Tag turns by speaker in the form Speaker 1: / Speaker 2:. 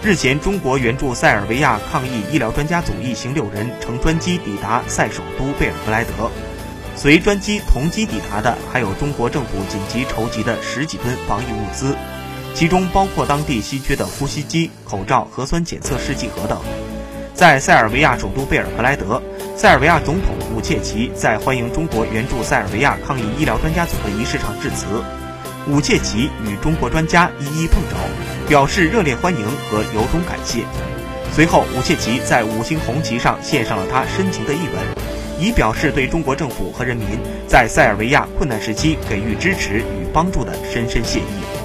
Speaker 1: 日前，中国援助塞尔维亚抗疫医疗专家组一行六人乘专机抵达塞首都贝尔格莱德，随专机同机抵达的还有中国政府紧急筹集的十几吨防疫物资，其中包括当地稀缺的呼吸机、口罩、核酸检测试剂盒等。在塞尔维亚首都贝尔格莱德，塞尔维亚总统武切奇在欢迎中国援助塞尔维亚抗疫医疗专家组的仪式上致辞。武切奇与中国专家一一碰着，表示热烈欢迎和由衷感谢。随后，武切奇在五星红旗上献上了他深情的一吻，以表示对中国政府和人民在塞尔维亚困难时期给予支持与帮助的深深谢意。